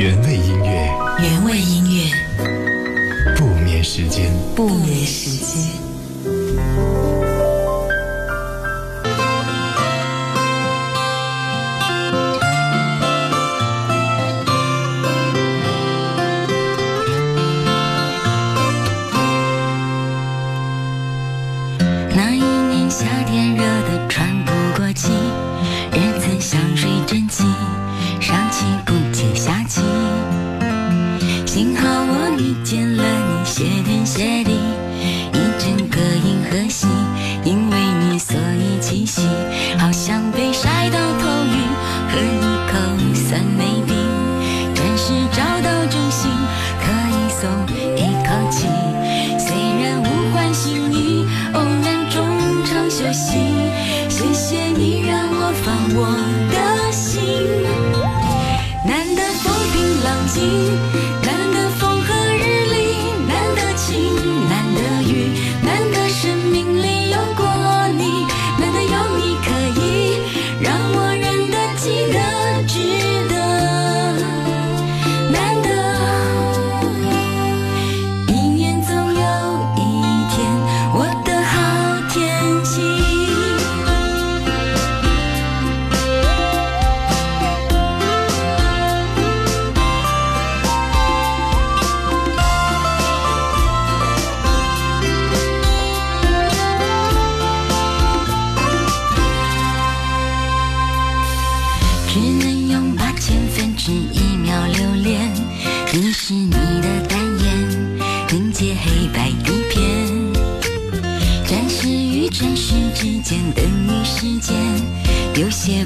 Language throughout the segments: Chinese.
原味音乐，原味音乐，不眠时间，不眠时间。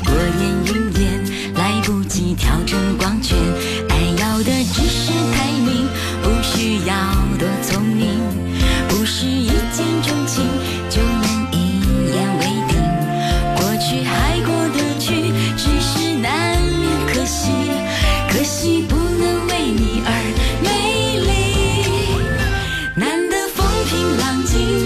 过眼云烟，来不及调整光圈，爱要的只是太明，不需要多聪明，不是一见钟情就能一言为定。过去还过得去，只是难免可惜，可惜不能为你而美丽。难得风平浪静，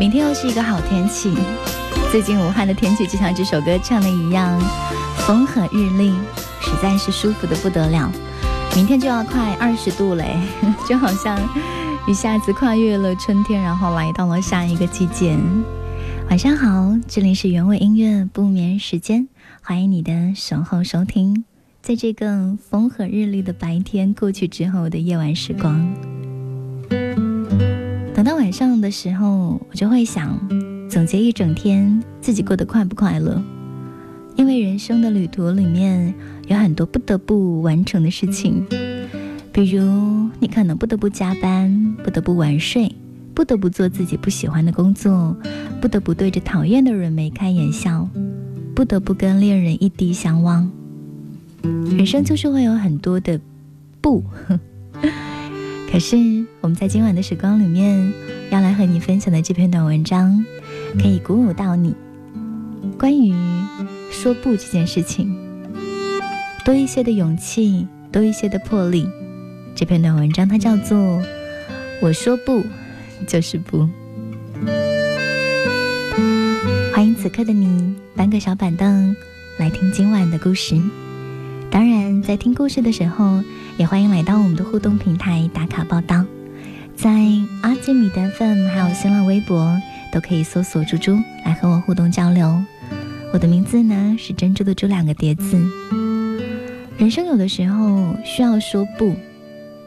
明天又是一个好天气。最近武汉的天气就像这首歌唱的一样，风和日丽，实在是舒服的不得了。明天就要快二十度嘞，就好像一下子跨越了春天，然后来到了下一个季节。晚上好，这里是原味音乐不眠时间，欢迎你的守候收听。在这个风和日丽的白天过去之后的夜晚时光，到晚上的时候，我就会想，总结一整天自己过得快不快乐。因为人生的旅途里面有很多不得不完成的事情，比如你可能不得不加班，不得不晚睡，不得不做自己不喜欢的工作，不得不对着讨厌的人眉开眼笑，不得不跟恋人异地相望。人生就是会有很多的不。可是我们在今晚的时光里面要来和你分享的这篇短文章，可以鼓舞到你。关于说不这件事情，多一些的勇气，多一些的魄力。这篇短文章它叫做《我说不就是不》。欢迎此刻的你搬个小板凳来听今晚的故事。当然，在听故事的时候，也欢迎来到我们的互动平台打卡报道。在阿基米德 FM 还有新浪微博都可以搜索“猪猪”来和我互动交流。我的名字呢是珍珠的“珠”两个叠字。人生有的时候需要说不，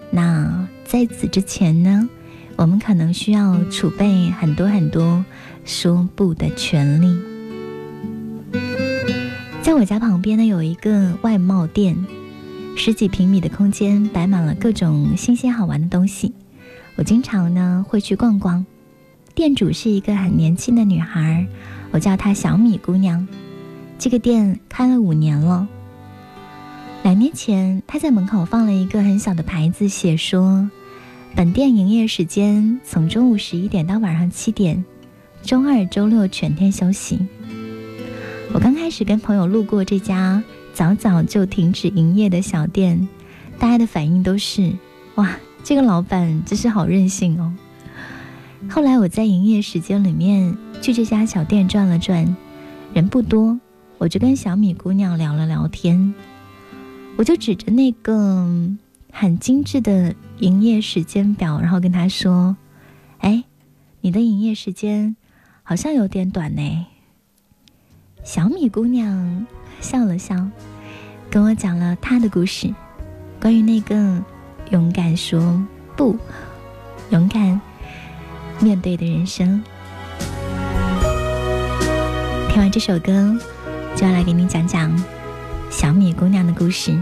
那在此之前呢，我们可能需要储备很多很多说不的权利。我家旁边呢有一个外贸店，十几平米的空间摆满了各种新鲜好玩的东西。我经常呢会去逛逛，店主是一个很年轻的女孩，我叫她小米姑娘。这个店开了五年了。两年前，她在门口放了一个很小的牌子，写说：“本店营业时间从中午十一点到晚上七点，周二、周六全天休息。”我刚开始跟朋友路过这家早早就停止营业的小店，大家的反应都是：“哇！”这个老板真是好任性哦。后来我在营业时间里面去这家小店转了转，人不多，我就跟小米姑娘聊了聊天。我就指着那个很精致的营业时间表，然后跟她说：“哎，你的营业时间好像有点短呢。”小米姑娘笑了笑，跟我讲了她的故事，关于那个。勇敢说不，勇敢面对的人生。听完这首歌，就要来给你讲讲小米姑娘的故事。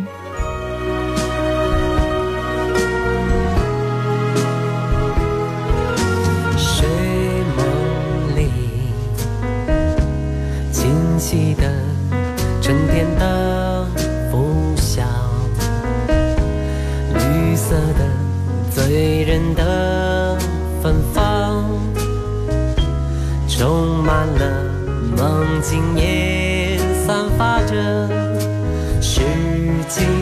散发着诗情。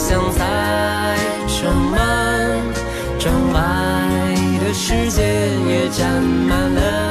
香菜装满装满的世界也沾满了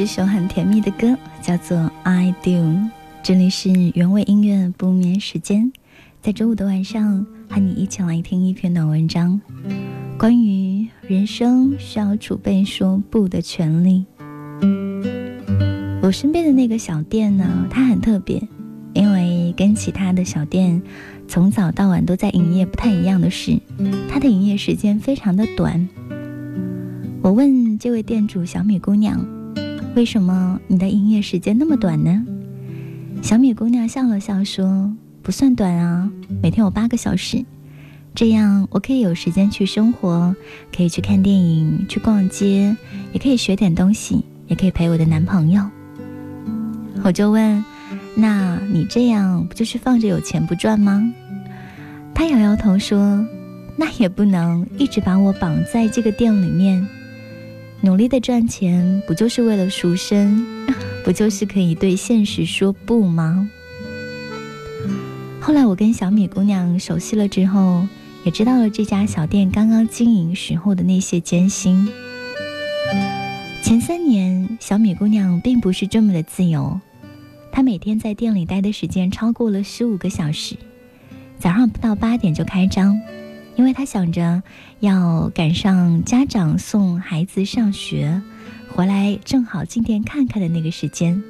这首很甜蜜的歌，叫做《I Do》。这里是原味音乐不眠时间，在周五的晚上和你一起来听一篇暖文章，关于人生需要储备说不的权利。我身边的那个小店呢，它很特别，因为跟其他的小店从早到晚都在营业不太一样的是，它的营业时间非常的短。我问这位店主小米姑娘：“为什么你的营业时间那么短呢？”小米姑娘笑了笑说：“不算短啊，每天有八个小时，这样我可以有时间去生活，可以去看电影、去逛街，也可以学点东西，也可以陪我的男朋友。”我就问：“那你这样不就是放着有钱不赚吗？”她摇摇头说：“那也不能一直把我绑在这个店里面。”努力的赚钱，不就是为了赎身？不就是可以对现实说不吗？后来我跟小米姑娘熟悉了之后，也知道了这家小店刚刚经营时候的那些艰辛。前三年，小米姑娘并不是这么的自由，她每天在店里待的时间超过了十五个小时，早上不到八点就开张。因为他想着要赶上家长送孩子上学，回来正好进店看看的那个时间，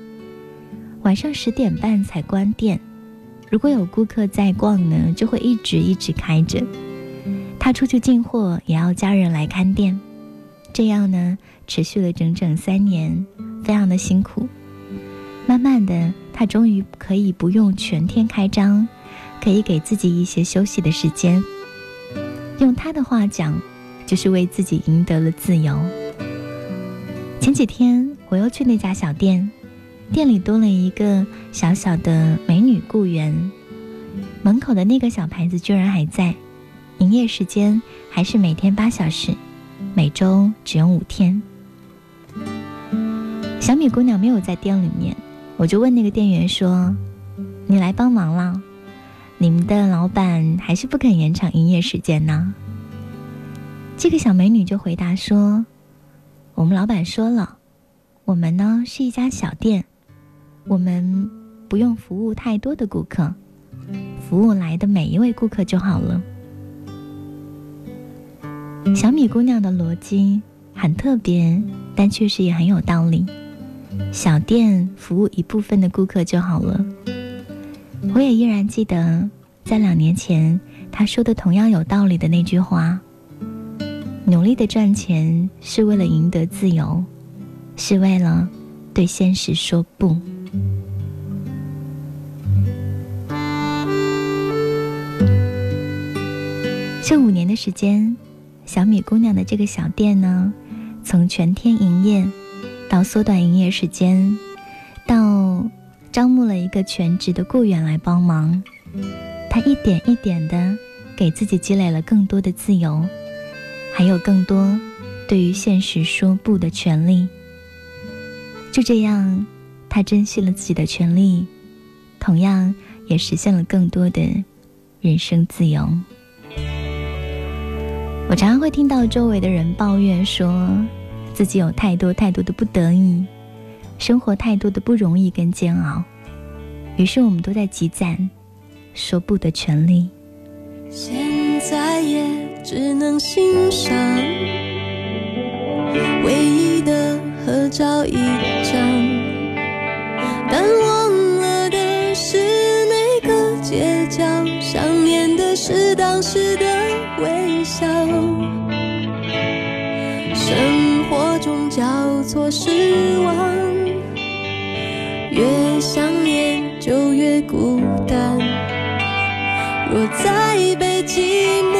晚上十点半才关店。如果有顾客在逛呢，就会一直一直开着。他出去进货也要家人来看店，这样呢持续了整整三年，非常的辛苦。慢慢的，他终于可以不用全天开张，可以给自己一些休息的时间。用他的话讲，就是为自己赢得了自由。前几天我又去那家小店，店里多了一个小小的美女雇员，门口的那个小牌子居然还在，营业时间还是每天八小时，每周只用五天。小米姑娘没有在店里面，我就问那个店员说：“你来帮忙了？”你们的老板还是不肯延长营业时间呢？这个小美女就回答说：“我们老板说了，我们呢是一家小店，我们不用服务太多的顾客，服务来的每一位顾客就好了。”小米姑娘的逻辑很特别，但确实也很有道理。小店服务一部分的顾客就好了。我也依然记得，在两年前他说的同样有道理的那句话：“努力的赚钱是为了赢得自由，是为了对现实说不。”这五年的时间，小米姑娘的这个小店呢，从全天营业到缩短营业时间，到。招募了一个全职的雇员来帮忙，他一点一点的给自己积累了更多的自由，还有更多对于现实说不的权利。就这样，他珍惜了自己的权利，同样也实现了更多的人生自由。我常常会听到周围的人抱怨，说自己有太多太多的不得已。生活太多的不容易跟煎熬，于是我们都在积攒说不的权利。现在也只能欣赏唯一的合照一张，但忘了的是每个街角，想念的是当时的微笑。生活中交错失孤单，若再被寂寞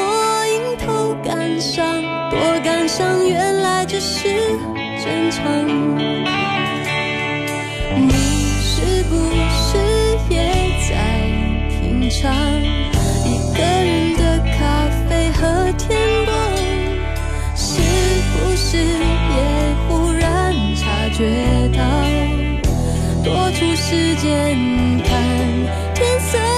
迎头赶上，多感伤，原来只是正常。你是不是也在品尝一个人的咖啡和天光？是不是也忽然察觉到？多出时间看天色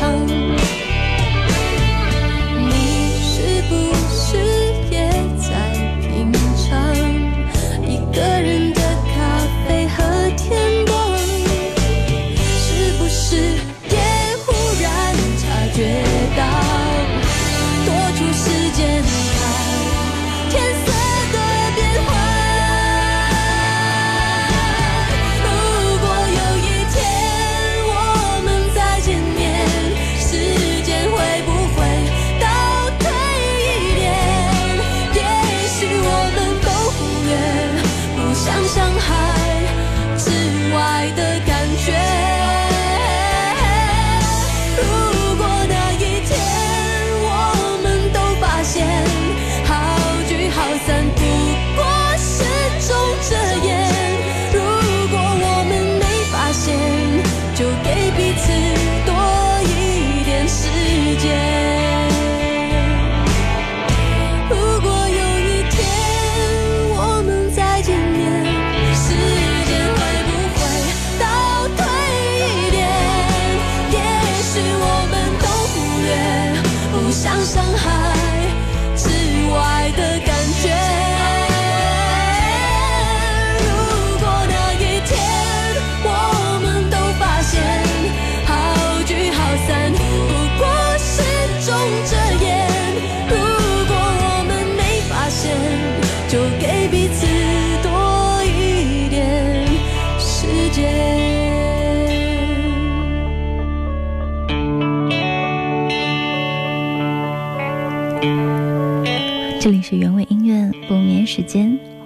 场。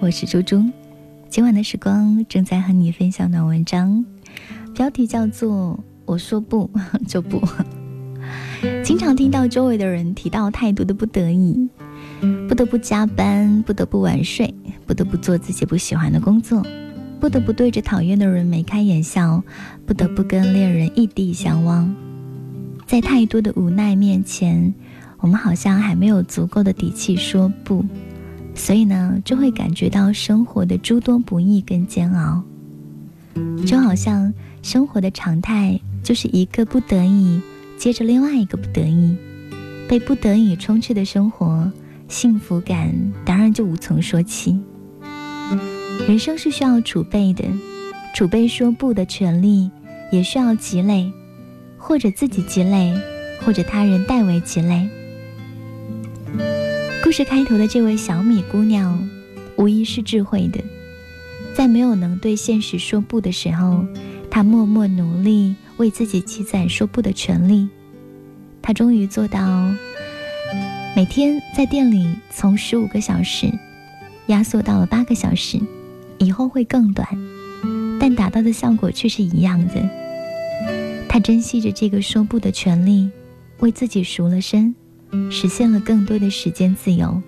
我是猪猪。今晚的时光正在和你分享的文章，标题叫做“我说不 就不”。经常听到周围的人提到太多的不得已，不得不加班，不得不晚睡，不得不做自己不喜欢的工作，不得不对着讨厌的人眉开眼笑，不得不跟恋人异地相望。在太多的无奈面前，我们好像还没有足够的底气说不，所以呢，就会感觉到生活的诸多不易跟煎熬。就好像生活的常态就是一个不得已接着另外一个不得已，被不得已充斥的生活，幸福感当然就无从说起。人生是需要储备的，储备说不的权利，也需要积累，或者自己积累，或者他人代为积累。故事开头的这位小米姑娘，无疑是智慧的。在没有能对现实说不的时候，她默默努力，为自己积攒说不的权利。她终于做到，每天在店里从十五个小时压缩到了八个小时，以后会更短，但达到的效果却是一样的。她珍惜着这个说不的权利，为自己赎了身。实现了更多的时间自由。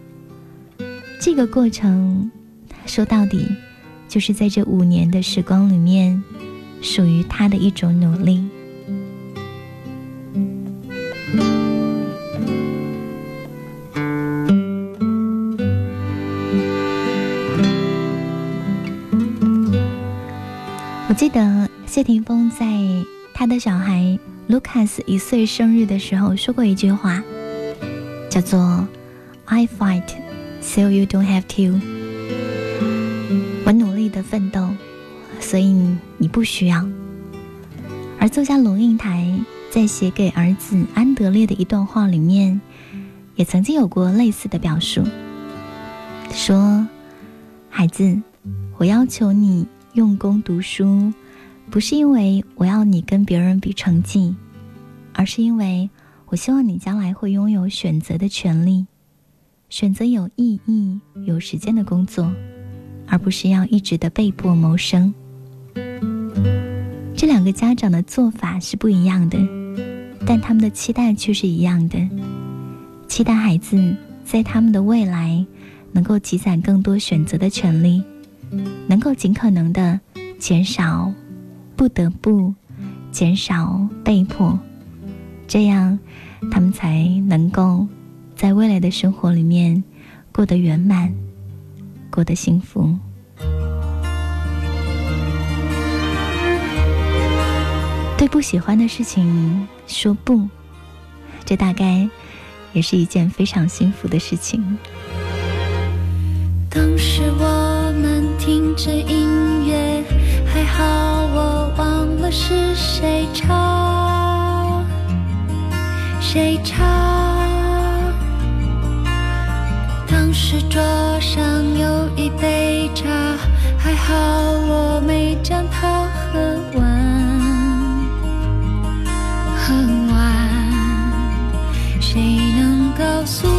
这个过程，说到底，就是在这五年的时光里面，属于他的一种努力。我记得谢霆锋在他的小孩卢卡斯一岁生日的时候说过一句话。叫做 "I fight, so you don't have to"。我努力的奋斗，所以你不需要。而作家龙应台在写给儿子安德烈的一段话里面，也曾经有过类似的表述，说：“孩子，我要求你用功读书，不是因为我要你跟别人比成绩，而是因为。”我希望你将来会拥有选择的权利，选择有意义、有时间的工作，而不是要一直的被迫谋生。这两个家长的做法是不一样的，但他们的期待却是一样的，期待孩子在他们的未来能够积攒更多选择的权利，能够尽可能的减少不得不，减少被迫。这样他们才能够在未来的生活里面过得圆满过得幸福。对不喜欢的事情说不这大概也是一件非常幸福的事情。当时我们听着音乐还好我忘了是谁唱。谁唱？当时桌上有一杯茶还好我没将它喝完。喝完谁能告诉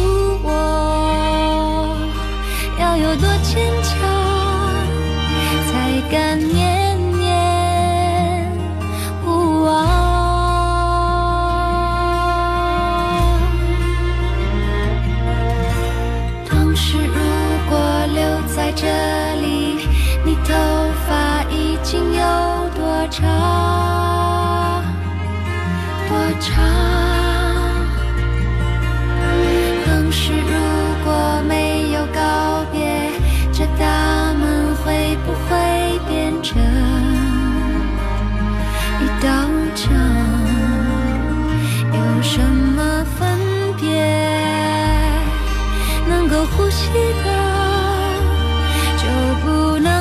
我呼吸的就不能